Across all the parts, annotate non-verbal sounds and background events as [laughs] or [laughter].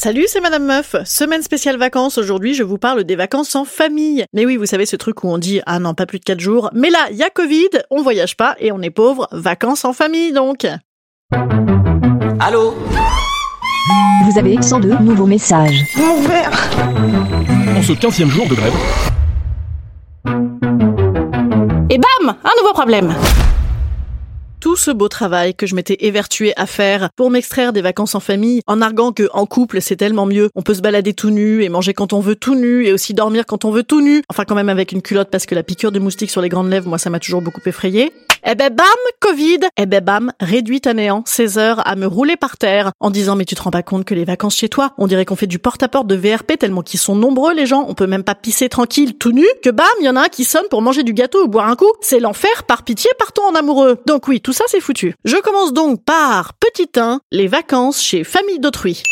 Salut, c'est Madame Meuf. Semaine spéciale vacances. Aujourd'hui, je vous parle des vacances en famille. Mais oui, vous savez ce truc où on dit ah non, pas plus de 4 jours. Mais là, il y a Covid, on voyage pas et on est pauvre. Vacances en famille donc. Allô? Vous avez 102 nouveaux messages. En ce 15e jour de grève, Et bam, un nouveau problème. Tout ce beau travail que je m'étais évertué à faire pour m'extraire des vacances en famille, en arguant que en couple c'est tellement mieux, on peut se balader tout nu et manger quand on veut tout nu et aussi dormir quand on veut tout nu, enfin quand même avec une culotte parce que la piqûre de moustique sur les grandes lèvres, moi ça m'a toujours beaucoup effrayé. Eh ben bam, Covid Eh ben bam, réduit à néant 16 heures à me rouler par terre en disant mais tu te rends pas compte que les vacances chez toi, on dirait qu'on fait du porte-à-porte de VRP tellement qu'ils sont nombreux les gens, on peut même pas pisser tranquille tout nu, que bam, il y en a un qui sonne pour manger du gâteau ou boire un coup. C'est l'enfer, par pitié, partons en amoureux. Donc oui, tout ça c'est foutu. Je commence donc par petit 1, les vacances chez famille d'autrui.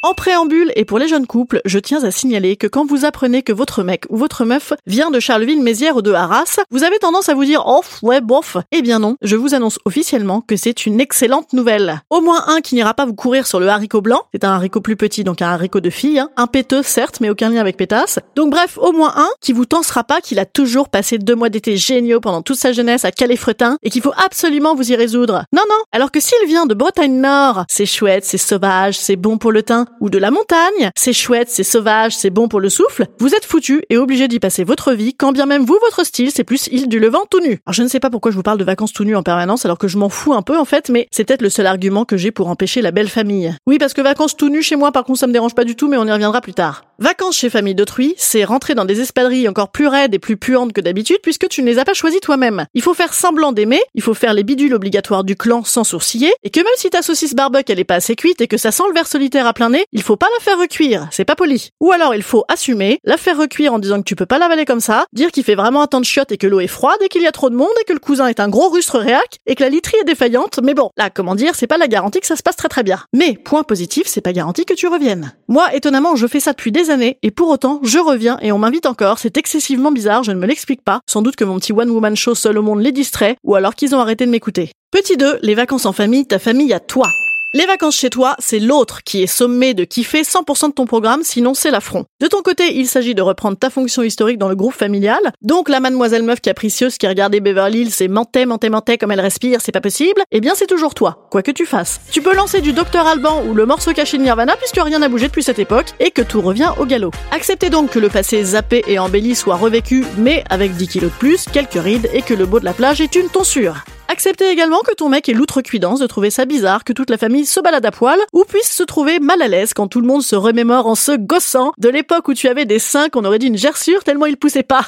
En préambule et pour les jeunes couples, je tiens à signaler que quand vous apprenez que votre mec ou votre meuf vient de Charleville-Mézières ou de Arras, vous avez tendance à vous dire oh ouais bof. Eh bien non, je vous annonce officiellement que c'est une excellente nouvelle. Au moins un qui n'ira pas vous courir sur le haricot blanc, c'est un haricot plus petit donc un haricot de fille, hein. un péteux certes mais aucun lien avec pétasse. Donc bref, au moins un qui vous tensera pas qu'il a toujours passé deux mois d'été géniaux pendant toute sa jeunesse à Calais-Fretin et qu'il faut absolument vous y résoudre. Non non, alors que s'il vient de Bretagne Nord, c'est chouette, c'est sauvage, c'est bon pour le teint, ou de la montagne, c'est chouette, c'est sauvage, c'est bon pour le souffle, vous êtes foutu et obligé d'y passer votre vie, quand bien même vous, votre style, c'est plus île du Levant tout nu. Alors je ne sais pas pourquoi je vous parle de vacances tout nu en permanence alors que je m'en fous un peu en fait, mais c'est peut-être le seul argument que j'ai pour empêcher la belle famille. Oui, parce que vacances tout nu chez moi, par contre, ça me dérange pas du tout, mais on y reviendra plus tard. Vacances chez famille d'autrui, c'est rentrer dans des espadrilles encore plus raides et plus puantes que d'habitude puisque tu ne les as pas choisies toi-même. Il faut faire semblant d'aimer, il faut faire les bidules obligatoires du clan sans sourciller, et que même si ta saucisse barbecue elle est pas assez cuite et que ça sent le verre solitaire à plein nez, il faut pas la faire recuire, c'est pas poli. Ou alors il faut assumer, la faire recuire en disant que tu peux pas l'avaler comme ça, dire qu'il fait vraiment un temps de chiottes et que l'eau est froide et qu'il y a trop de monde et que le cousin est un gros rustre réac et que la literie est défaillante, mais bon, là, comment dire, c'est pas la garantie que ça se passe très très bien. Mais, point positif, c'est pas garanti que tu reviennes. Moi, étonnamment, je fais ça depuis des et pour autant, je reviens et on m'invite encore, c'est excessivement bizarre, je ne me l'explique pas. Sans doute que mon petit one-woman show seul au monde les distrait ou alors qu'ils ont arrêté de m'écouter. Petit 2, les vacances en famille, ta famille à toi. Les vacances chez toi, c'est l'autre qui est sommé de kiffer 100% de ton programme, sinon c'est l'affront. De ton côté, il s'agit de reprendre ta fonction historique dans le groupe familial. Donc la mademoiselle meuf capricieuse qui regardait Beverly Hills et mentait, mentait, mentait comme elle respire, c'est pas possible. Eh bien c'est toujours toi, quoi que tu fasses. Tu peux lancer du Docteur Alban ou le morceau caché de Nirvana puisque rien n'a bougé depuis cette époque et que tout revient au galop. Acceptez donc que le passé zappé et embelli soit revécu, mais avec 10 kilos de plus, quelques rides et que le beau de la plage est une tonsure. Acceptez également que ton mec ait l'outrecuidance de trouver ça bizarre que toute la famille se balade à poil ou puisse se trouver mal à l'aise quand tout le monde se remémore en se gossant de l'époque où tu avais des seins qu'on aurait dit une gerçure tellement ils poussaient pas.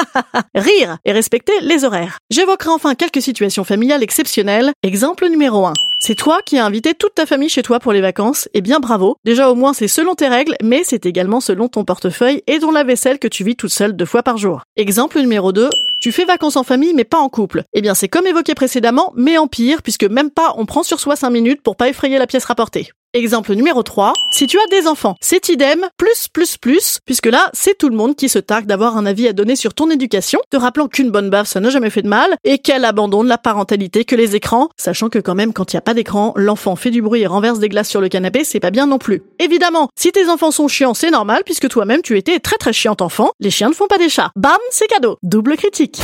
[laughs] Rire et respecter les horaires. J'évoquerai enfin quelques situations familiales exceptionnelles. Exemple numéro 1. C'est toi qui as invité toute ta famille chez toi pour les vacances, et bien bravo. Déjà au moins c'est selon tes règles, mais c'est également selon ton portefeuille et ton lave-vaisselle que tu vis toute seule deux fois par jour. Exemple numéro 2. Tu fais vacances en famille mais pas en couple. Eh bien c'est comme évoqué précédemment, mais en pire, puisque même pas on prend sur soi 5 minutes pour pas effrayer la pièce rapportée. Exemple numéro 3, si tu as des enfants, c'est idem, plus, plus, plus, puisque là, c'est tout le monde qui se targue d'avoir un avis à donner sur ton éducation, te rappelant qu'une bonne baffe, ça n'a jamais fait de mal, et qu'elle abandonne la parentalité que les écrans, sachant que quand même, quand il n'y a pas d'écran, l'enfant fait du bruit et renverse des glaces sur le canapé, c'est pas bien non plus. Évidemment, si tes enfants sont chiants, c'est normal, puisque toi-même, tu étais très très chiant enfant, les chiens ne font pas des chats. Bam, c'est cadeau. Double critique.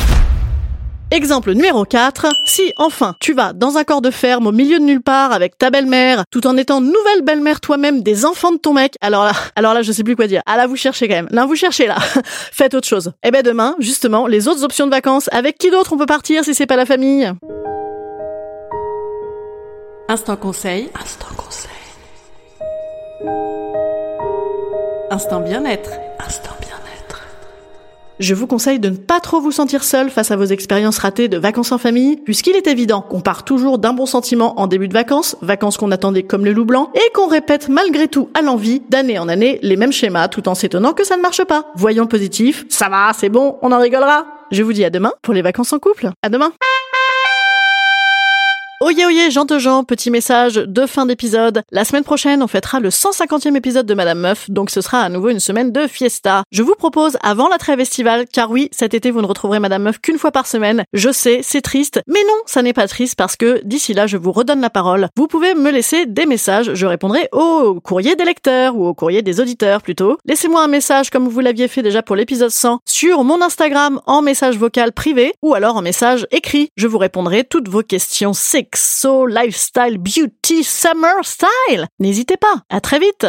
Exemple numéro 4. Si, enfin, tu vas dans un corps de ferme au milieu de nulle part avec ta belle-mère, tout en étant nouvelle belle-mère toi-même des enfants de ton mec, alors là, [laughs] alors là, je sais plus quoi dire. Ah là, vous cherchez quand même. Là, vous cherchez là. [laughs] Faites autre chose. Eh ben demain, justement, les autres options de vacances. Avec qui d'autre on peut partir si c'est pas la famille? Instant conseil. Instant conseil. Instant bien-être. Instant bien-être. Je vous conseille de ne pas trop vous sentir seul face à vos expériences ratées de vacances en famille, puisqu'il est évident qu'on part toujours d'un bon sentiment en début de vacances, vacances qu'on attendait comme le loup blanc, et qu'on répète malgré tout à l'envie, d'année en année, les mêmes schémas, tout en s'étonnant que ça ne marche pas. Voyons positif, ça va, c'est bon, on en rigolera. Je vous dis à demain pour les vacances en couple. À demain. Oye oye, Jean de Jean, petit message de fin d'épisode. La semaine prochaine, on fêtera le 150e épisode de Madame Meuf, donc ce sera à nouveau une semaine de fiesta. Je vous propose avant la trêve estivale, car oui, cet été vous ne retrouverez Madame Meuf qu'une fois par semaine. Je sais, c'est triste, mais non, ça n'est pas triste parce que d'ici là, je vous redonne la parole. Vous pouvez me laisser des messages, je répondrai au courrier des lecteurs ou au courrier des auditeurs plutôt. Laissez-moi un message comme vous l'aviez fait déjà pour l'épisode 100 sur mon Instagram en message vocal privé ou alors en message écrit. Je vous répondrai toutes vos questions sexo, lifestyle, beauty, summer style. N'hésitez pas. À très vite.